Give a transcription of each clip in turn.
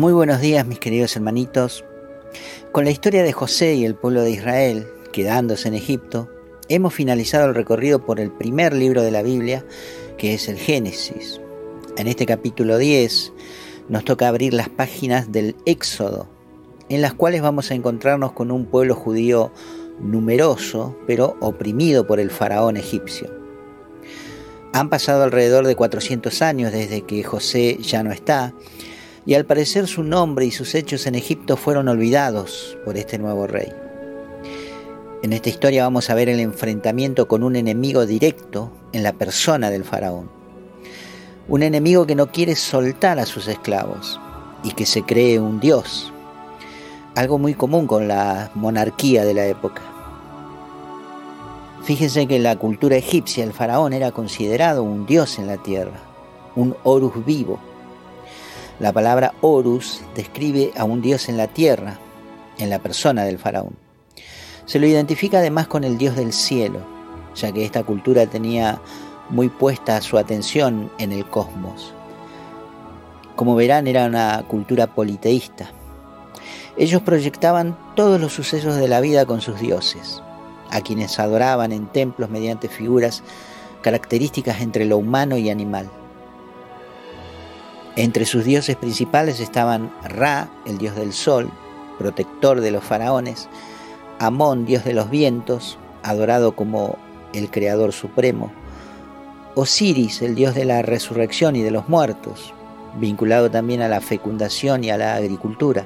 Muy buenos días mis queridos hermanitos. Con la historia de José y el pueblo de Israel quedándose en Egipto, hemos finalizado el recorrido por el primer libro de la Biblia, que es el Génesis. En este capítulo 10 nos toca abrir las páginas del Éxodo, en las cuales vamos a encontrarnos con un pueblo judío numeroso, pero oprimido por el faraón egipcio. Han pasado alrededor de 400 años desde que José ya no está, y al parecer su nombre y sus hechos en Egipto fueron olvidados por este nuevo rey. En esta historia vamos a ver el enfrentamiento con un enemigo directo en la persona del faraón. Un enemigo que no quiere soltar a sus esclavos y que se cree un dios. Algo muy común con la monarquía de la época. Fíjense que en la cultura egipcia el faraón era considerado un dios en la tierra, un Horus vivo. La palabra Horus describe a un dios en la tierra, en la persona del faraón. Se lo identifica además con el dios del cielo, ya que esta cultura tenía muy puesta su atención en el cosmos. Como verán, era una cultura politeísta. Ellos proyectaban todos los sucesos de la vida con sus dioses a quienes adoraban en templos mediante figuras características entre lo humano y animal. Entre sus dioses principales estaban Ra, el dios del sol, protector de los faraones, Amón, dios de los vientos, adorado como el creador supremo, Osiris, el dios de la resurrección y de los muertos, vinculado también a la fecundación y a la agricultura,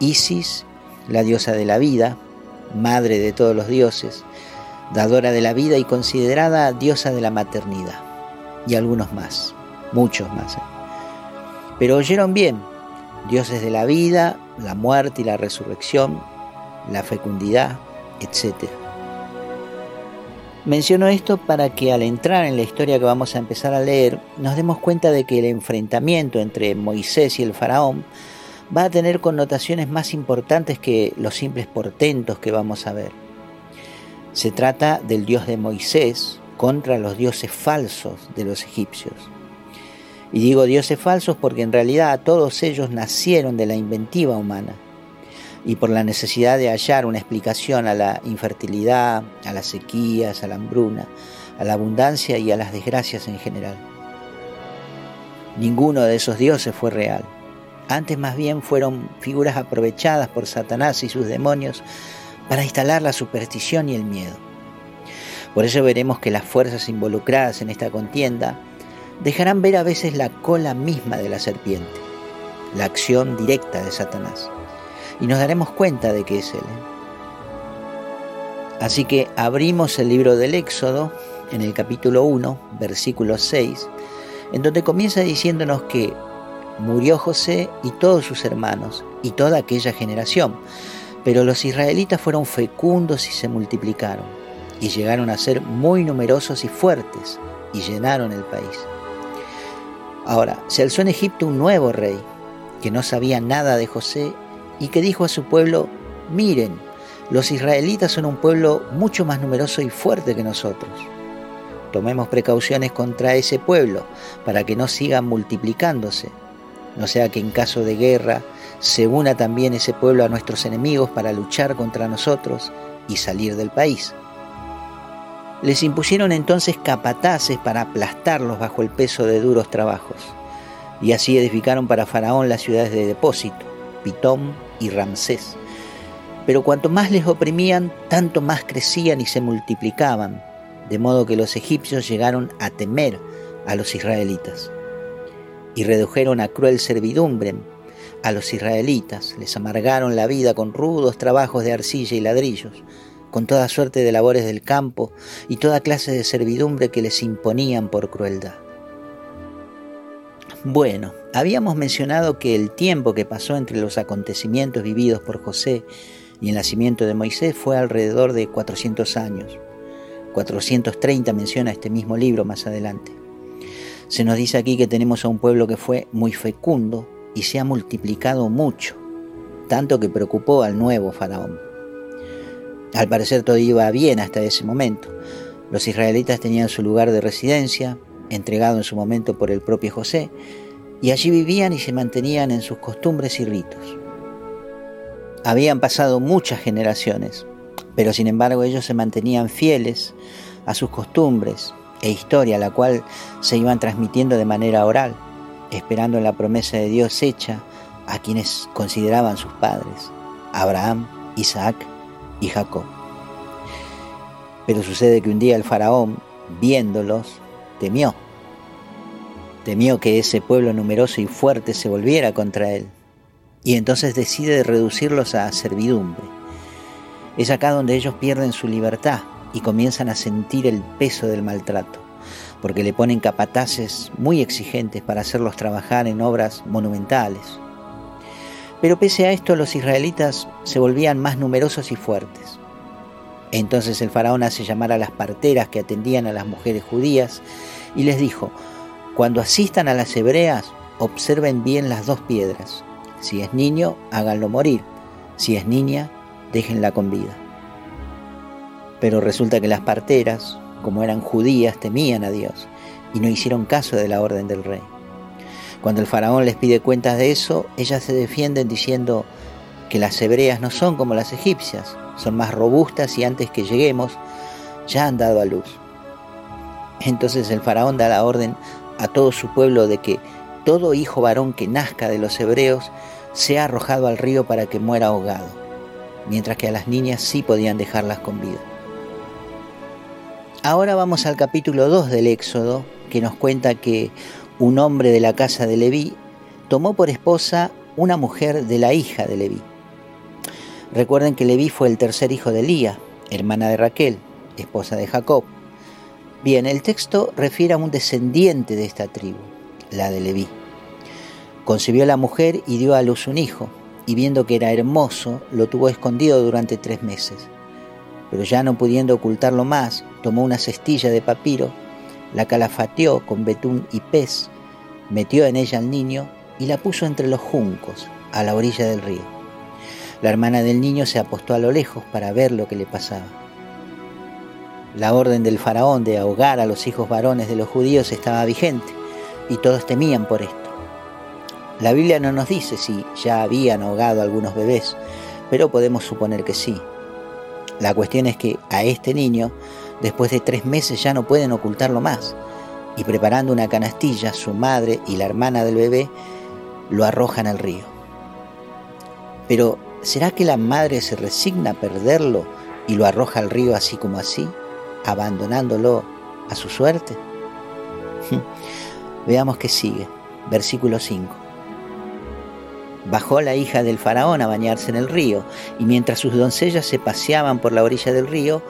Isis, la diosa de la vida, madre de todos los dioses, dadora de la vida y considerada diosa de la maternidad. Y algunos más, muchos más. Pero oyeron bien, dioses de la vida, la muerte y la resurrección, la fecundidad, etc. Menciono esto para que al entrar en la historia que vamos a empezar a leer, nos demos cuenta de que el enfrentamiento entre Moisés y el faraón va a tener connotaciones más importantes que los simples portentos que vamos a ver. Se trata del dios de Moisés contra los dioses falsos de los egipcios. Y digo dioses falsos porque en realidad todos ellos nacieron de la inventiva humana y por la necesidad de hallar una explicación a la infertilidad, a las sequías, a la hambruna, a la abundancia y a las desgracias en general. Ninguno de esos dioses fue real. Antes más bien fueron figuras aprovechadas por Satanás y sus demonios para instalar la superstición y el miedo. Por eso veremos que las fuerzas involucradas en esta contienda dejarán ver a veces la cola misma de la serpiente, la acción directa de Satanás, y nos daremos cuenta de que es Él. ¿eh? Así que abrimos el libro del Éxodo en el capítulo 1, versículo 6, en donde comienza diciéndonos que murió José y todos sus hermanos y toda aquella generación. Pero los israelitas fueron fecundos y se multiplicaron, y llegaron a ser muy numerosos y fuertes, y llenaron el país. Ahora, se alzó en Egipto un nuevo rey, que no sabía nada de José, y que dijo a su pueblo, miren, los israelitas son un pueblo mucho más numeroso y fuerte que nosotros. Tomemos precauciones contra ese pueblo, para que no sigan multiplicándose no sea que en caso de guerra se una también ese pueblo a nuestros enemigos para luchar contra nosotros y salir del país. Les impusieron entonces capataces para aplastarlos bajo el peso de duros trabajos, y así edificaron para Faraón las ciudades de depósito, Pitón y Ramsés. Pero cuanto más les oprimían, tanto más crecían y se multiplicaban, de modo que los egipcios llegaron a temer a los israelitas. Y redujeron a cruel servidumbre a los israelitas, les amargaron la vida con rudos trabajos de arcilla y ladrillos, con toda suerte de labores del campo y toda clase de servidumbre que les imponían por crueldad. Bueno, habíamos mencionado que el tiempo que pasó entre los acontecimientos vividos por José y el nacimiento de Moisés fue alrededor de 400 años. 430 menciona este mismo libro más adelante. Se nos dice aquí que tenemos a un pueblo que fue muy fecundo y se ha multiplicado mucho, tanto que preocupó al nuevo faraón. Al parecer todo iba bien hasta ese momento. Los israelitas tenían su lugar de residencia, entregado en su momento por el propio José, y allí vivían y se mantenían en sus costumbres y ritos. Habían pasado muchas generaciones, pero sin embargo ellos se mantenían fieles a sus costumbres e historia, la cual se iban transmitiendo de manera oral, esperando la promesa de Dios hecha a quienes consideraban sus padres, Abraham, Isaac y Jacob. Pero sucede que un día el faraón, viéndolos, temió. Temió que ese pueblo numeroso y fuerte se volviera contra él. Y entonces decide reducirlos a servidumbre. Es acá donde ellos pierden su libertad y comienzan a sentir el peso del maltrato, porque le ponen capataces muy exigentes para hacerlos trabajar en obras monumentales. Pero pese a esto los israelitas se volvían más numerosos y fuertes. Entonces el faraón hace llamar a las parteras que atendían a las mujeres judías y les dijo, cuando asistan a las hebreas, observen bien las dos piedras. Si es niño, háganlo morir. Si es niña, déjenla con vida. Pero resulta que las parteras, como eran judías, temían a Dios y no hicieron caso de la orden del rey. Cuando el faraón les pide cuentas de eso, ellas se defienden diciendo que las hebreas no son como las egipcias, son más robustas y antes que lleguemos ya han dado a luz. Entonces el faraón da la orden a todo su pueblo de que todo hijo varón que nazca de los hebreos sea arrojado al río para que muera ahogado, mientras que a las niñas sí podían dejarlas con vida. Ahora vamos al capítulo 2 del Éxodo, que nos cuenta que un hombre de la casa de Leví tomó por esposa una mujer de la hija de Leví. Recuerden que Leví fue el tercer hijo de Lía, hermana de Raquel, esposa de Jacob. Bien, el texto refiere a un descendiente de esta tribu, la de Leví. Concibió la mujer y dio a luz un hijo, y viendo que era hermoso, lo tuvo escondido durante tres meses. Pero ya no pudiendo ocultarlo más, tomó una cestilla de papiro, la calafateó con betún y pez, metió en ella al niño y la puso entre los juncos, a la orilla del río. La hermana del niño se apostó a lo lejos para ver lo que le pasaba. La orden del faraón de ahogar a los hijos varones de los judíos estaba vigente y todos temían por esto. La Biblia no nos dice si ya habían ahogado a algunos bebés, pero podemos suponer que sí. La cuestión es que a este niño, después de tres meses, ya no pueden ocultarlo más, y preparando una canastilla, su madre y la hermana del bebé lo arrojan al río. Pero ¿Será que la madre se resigna a perderlo y lo arroja al río así como así, abandonándolo a su suerte? Veamos que sigue. Versículo 5. Bajó la hija del faraón a bañarse en el río, y mientras sus doncellas se paseaban por la orilla del río,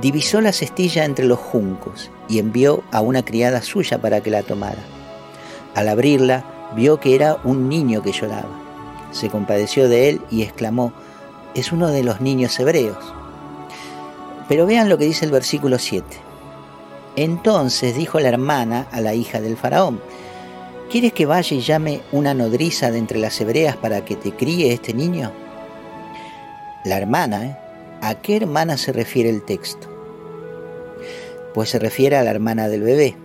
divisó la cestilla entre los juncos y envió a una criada suya para que la tomara. Al abrirla, vio que era un niño que lloraba se compadeció de él y exclamó, es uno de los niños hebreos. Pero vean lo que dice el versículo 7. Entonces dijo la hermana a la hija del faraón, ¿quieres que vaya y llame una nodriza de entre las hebreas para que te críe este niño? La hermana, ¿eh? ¿A qué hermana se refiere el texto? Pues se refiere a la hermana del bebé,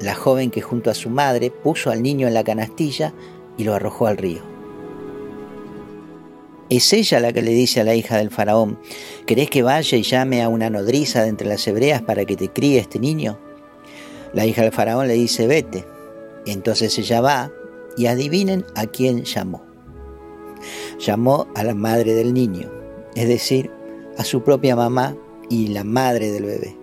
la joven que junto a su madre puso al niño en la canastilla y lo arrojó al río. Es ella la que le dice a la hija del faraón, ¿querés que vaya y llame a una nodriza de entre las hebreas para que te críe este niño? La hija del faraón le dice, vete. Entonces ella va y adivinen a quién llamó. Llamó a la madre del niño, es decir, a su propia mamá y la madre del bebé.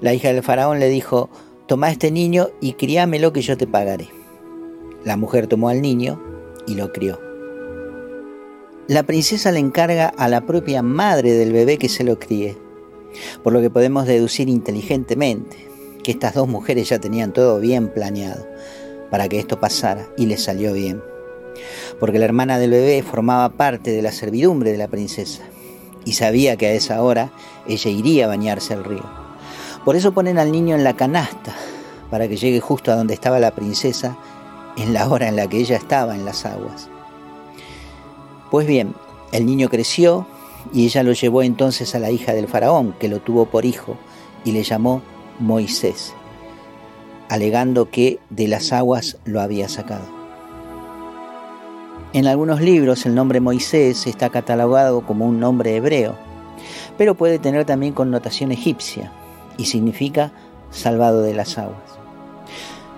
La hija del faraón le dijo, toma este niño y críamelo que yo te pagaré. La mujer tomó al niño y lo crió la princesa le encarga a la propia madre del bebé que se lo críe, por lo que podemos deducir inteligentemente que estas dos mujeres ya tenían todo bien planeado para que esto pasara y les salió bien, porque la hermana del bebé formaba parte de la servidumbre de la princesa y sabía que a esa hora ella iría a bañarse al río. Por eso ponen al niño en la canasta, para que llegue justo a donde estaba la princesa en la hora en la que ella estaba en las aguas. Pues bien, el niño creció y ella lo llevó entonces a la hija del faraón, que lo tuvo por hijo, y le llamó Moisés, alegando que de las aguas lo había sacado. En algunos libros el nombre Moisés está catalogado como un nombre hebreo, pero puede tener también connotación egipcia y significa salvado de las aguas.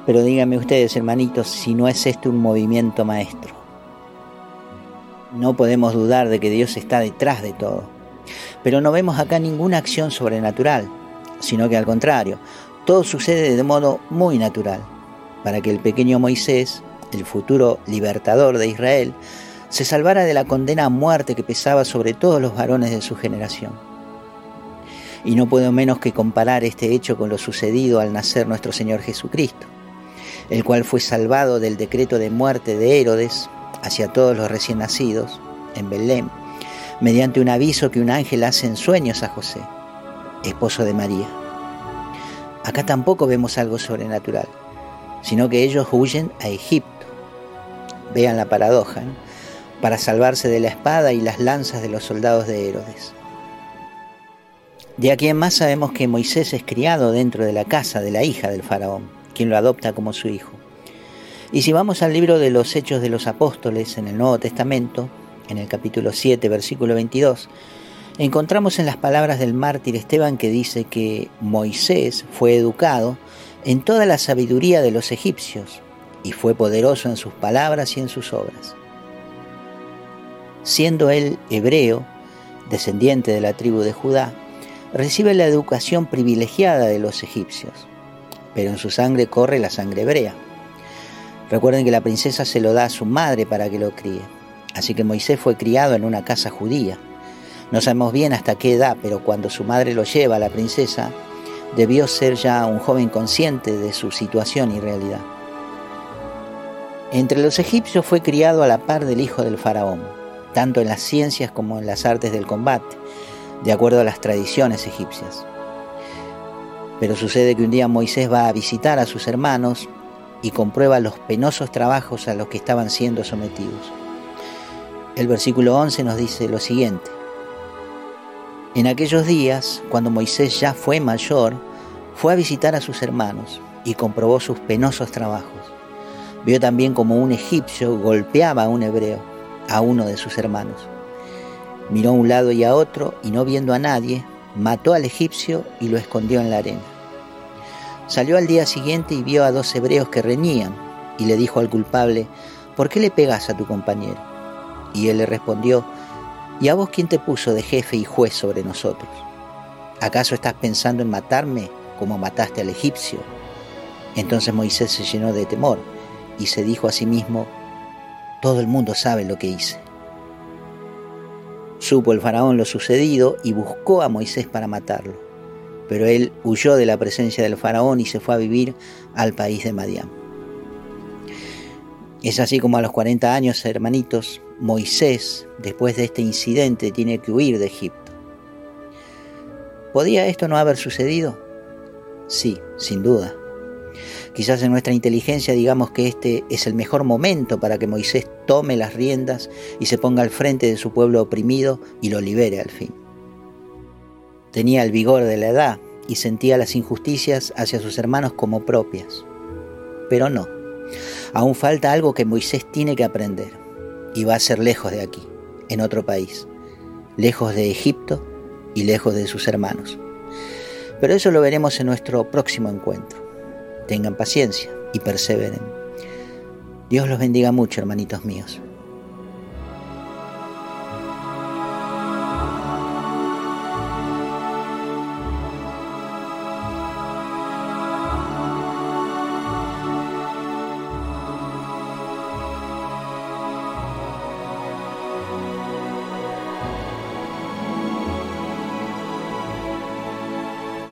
Pero díganme ustedes, hermanitos, si no es este un movimiento maestro. No podemos dudar de que Dios está detrás de todo, pero no vemos acá ninguna acción sobrenatural, sino que al contrario, todo sucede de modo muy natural, para que el pequeño Moisés el futuro libertador de Israel, se salvara de la condena a muerte que pesaba sobre todos los varones de su generación. Y no puedo menos que comparar este hecho con lo sucedido al nacer nuestro Señor Jesucristo, el cual fue salvado del decreto de muerte de Herodes hacia todos los recién nacidos en Belén, mediante un aviso que un ángel hace en sueños a José, esposo de María. Acá tampoco vemos algo sobrenatural, sino que ellos huyen a Egipto vean la paradoja, para salvarse de la espada y las lanzas de los soldados de Herodes. De aquí en más sabemos que Moisés es criado dentro de la casa de la hija del faraón, quien lo adopta como su hijo. Y si vamos al libro de los Hechos de los Apóstoles en el Nuevo Testamento, en el capítulo 7, versículo 22, encontramos en las palabras del mártir Esteban que dice que Moisés fue educado en toda la sabiduría de los egipcios, y fue poderoso en sus palabras y en sus obras. Siendo él hebreo, descendiente de la tribu de Judá, recibe la educación privilegiada de los egipcios, pero en su sangre corre la sangre hebrea. Recuerden que la princesa se lo da a su madre para que lo críe, así que Moisés fue criado en una casa judía. No sabemos bien hasta qué edad, pero cuando su madre lo lleva a la princesa, debió ser ya un joven consciente de su situación y realidad. Entre los egipcios fue criado a la par del hijo del faraón, tanto en las ciencias como en las artes del combate, de acuerdo a las tradiciones egipcias. Pero sucede que un día Moisés va a visitar a sus hermanos y comprueba los penosos trabajos a los que estaban siendo sometidos. El versículo 11 nos dice lo siguiente. En aquellos días, cuando Moisés ya fue mayor, fue a visitar a sus hermanos y comprobó sus penosos trabajos. Vio también como un egipcio golpeaba a un hebreo, a uno de sus hermanos. Miró a un lado y a otro y no viendo a nadie, mató al egipcio y lo escondió en la arena. Salió al día siguiente y vio a dos hebreos que reñían y le dijo al culpable, ¿por qué le pegas a tu compañero? Y él le respondió, ¿y a vos quién te puso de jefe y juez sobre nosotros? ¿Acaso estás pensando en matarme como mataste al egipcio? Entonces Moisés se llenó de temor y se dijo a sí mismo, todo el mundo sabe lo que hice. Supo el faraón lo sucedido y buscó a Moisés para matarlo, pero él huyó de la presencia del faraón y se fue a vivir al país de Madián. Es así como a los 40 años, hermanitos, Moisés, después de este incidente, tiene que huir de Egipto. ¿Podía esto no haber sucedido? Sí, sin duda. Quizás en nuestra inteligencia digamos que este es el mejor momento para que Moisés tome las riendas y se ponga al frente de su pueblo oprimido y lo libere al fin. Tenía el vigor de la edad y sentía las injusticias hacia sus hermanos como propias. Pero no, aún falta algo que Moisés tiene que aprender y va a ser lejos de aquí, en otro país, lejos de Egipto y lejos de sus hermanos. Pero eso lo veremos en nuestro próximo encuentro. Tengan paciencia y perseveren. Dios los bendiga mucho, hermanitos míos.